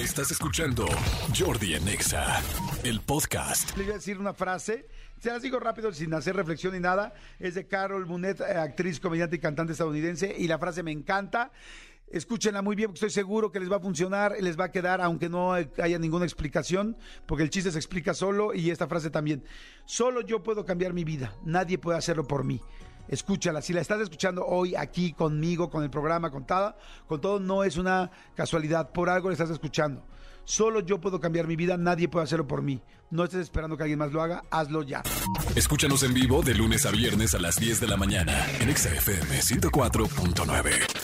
Estás escuchando Jordi Anexa, el podcast. Le voy a decir una frase, se las digo rápido sin hacer reflexión ni nada. Es de Carol Munet, eh, actriz, comediante y cantante estadounidense. Y la frase me encanta. Escúchenla muy bien porque estoy seguro que les va a funcionar, les va a quedar, aunque no haya ninguna explicación, porque el chiste se explica solo y esta frase también. Solo yo puedo cambiar mi vida, nadie puede hacerlo por mí. Escúchala, si la estás escuchando hoy aquí conmigo, con el programa, con todo, con todo, no es una casualidad, por algo la estás escuchando. Solo yo puedo cambiar mi vida, nadie puede hacerlo por mí. No estés esperando que alguien más lo haga, hazlo ya. Escúchanos en vivo de lunes a viernes a las 10 de la mañana en XFM 104.9.